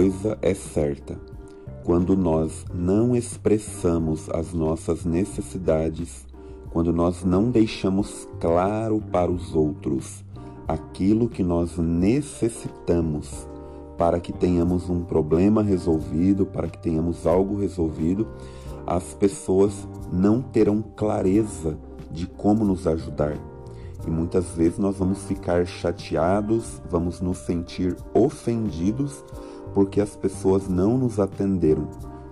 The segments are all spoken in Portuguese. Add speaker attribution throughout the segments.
Speaker 1: coisa é certa: quando nós não expressamos as nossas necessidades, quando nós não deixamos claro para os outros aquilo que nós necessitamos para que tenhamos um problema resolvido, para que tenhamos algo resolvido, as pessoas não terão clareza de como nos ajudar. E muitas vezes nós vamos ficar chateados, vamos nos sentir ofendidos porque as pessoas não nos atenderam,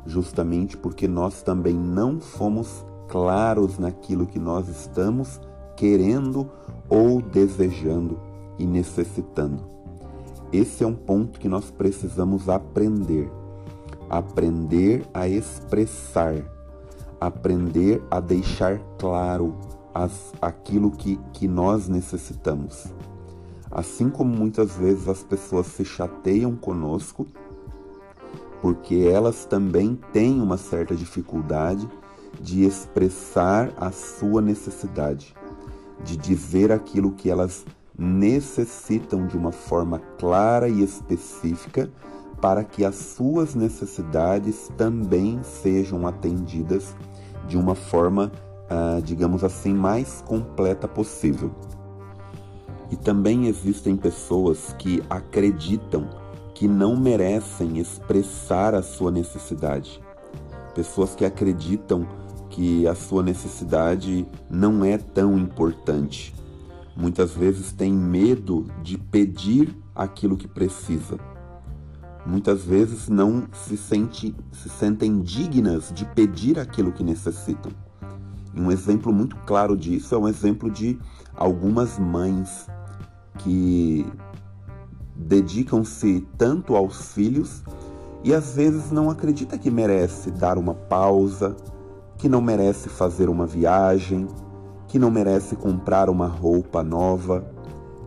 Speaker 1: justamente porque nós também não fomos claros naquilo que nós estamos querendo ou desejando e necessitando. Esse é um ponto que nós precisamos aprender. Aprender a expressar, aprender a deixar claro as, aquilo que, que nós necessitamos. Assim como muitas vezes as pessoas se chateiam conosco, porque elas também têm uma certa dificuldade de expressar a sua necessidade, de dizer aquilo que elas necessitam de uma forma clara e específica para que as suas necessidades também sejam atendidas de uma forma, ah, digamos assim, mais completa possível. E também existem pessoas que acreditam que não merecem expressar a sua necessidade. Pessoas que acreditam que a sua necessidade não é tão importante muitas vezes têm medo de pedir aquilo que precisa. Muitas vezes não se, sente, se sentem dignas de pedir aquilo que necessitam. Um exemplo muito claro disso é um exemplo de algumas mães que dedicam-se tanto aos filhos e às vezes não acredita que merece dar uma pausa, que não merece fazer uma viagem, que não merece comprar uma roupa nova,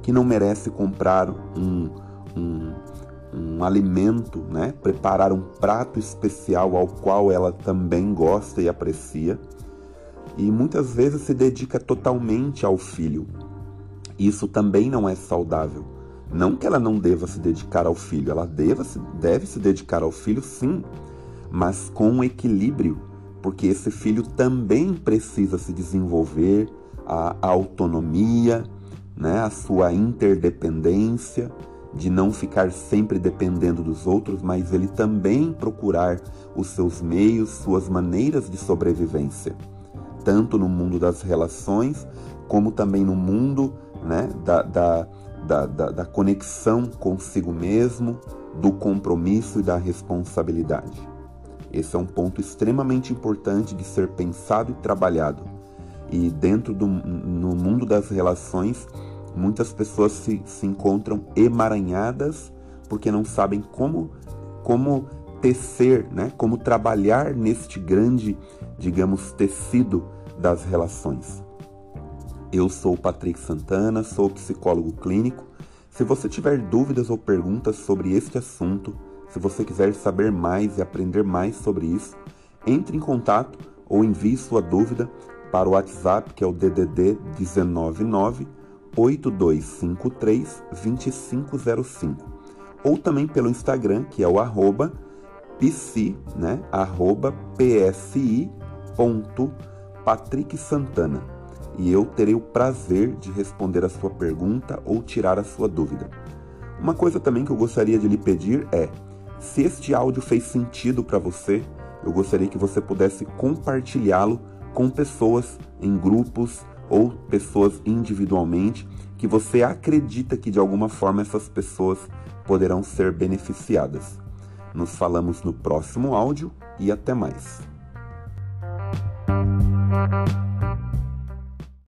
Speaker 1: que não merece comprar um, um, um alimento, né? preparar um prato especial ao qual ela também gosta e aprecia. E muitas vezes se dedica totalmente ao filho. Isso também não é saudável. Não que ela não deva se dedicar ao filho, ela deva, deve se dedicar ao filho sim, mas com equilíbrio porque esse filho também precisa se desenvolver a autonomia, né, a sua interdependência, de não ficar sempre dependendo dos outros, mas ele também procurar os seus meios, suas maneiras de sobrevivência, tanto no mundo das relações, como também no mundo né, da, da, da, da, conexão consigo mesmo, do compromisso e da responsabilidade. Esse é um ponto extremamente importante de ser pensado e trabalhado. E dentro do no mundo das relações, muitas pessoas se, se encontram emaranhadas porque não sabem como, como tecer, né? como trabalhar neste grande, digamos, tecido das relações. Eu sou Patrick Santana, sou psicólogo clínico. Se você tiver dúvidas ou perguntas sobre este assunto, se você quiser saber mais e aprender mais sobre isso, entre em contato ou envie sua dúvida para o WhatsApp, que é o DDD 199 8253 2505, ou também pelo Instagram, que é o arroba psi, né? arroba. E eu terei o prazer de responder a sua pergunta ou tirar a sua dúvida. Uma coisa também que eu gostaria de lhe pedir é se este áudio fez sentido para você, eu gostaria que você pudesse compartilhá-lo com pessoas em grupos ou pessoas individualmente que você acredita que de alguma forma essas pessoas poderão ser beneficiadas. Nos falamos no próximo áudio e até mais.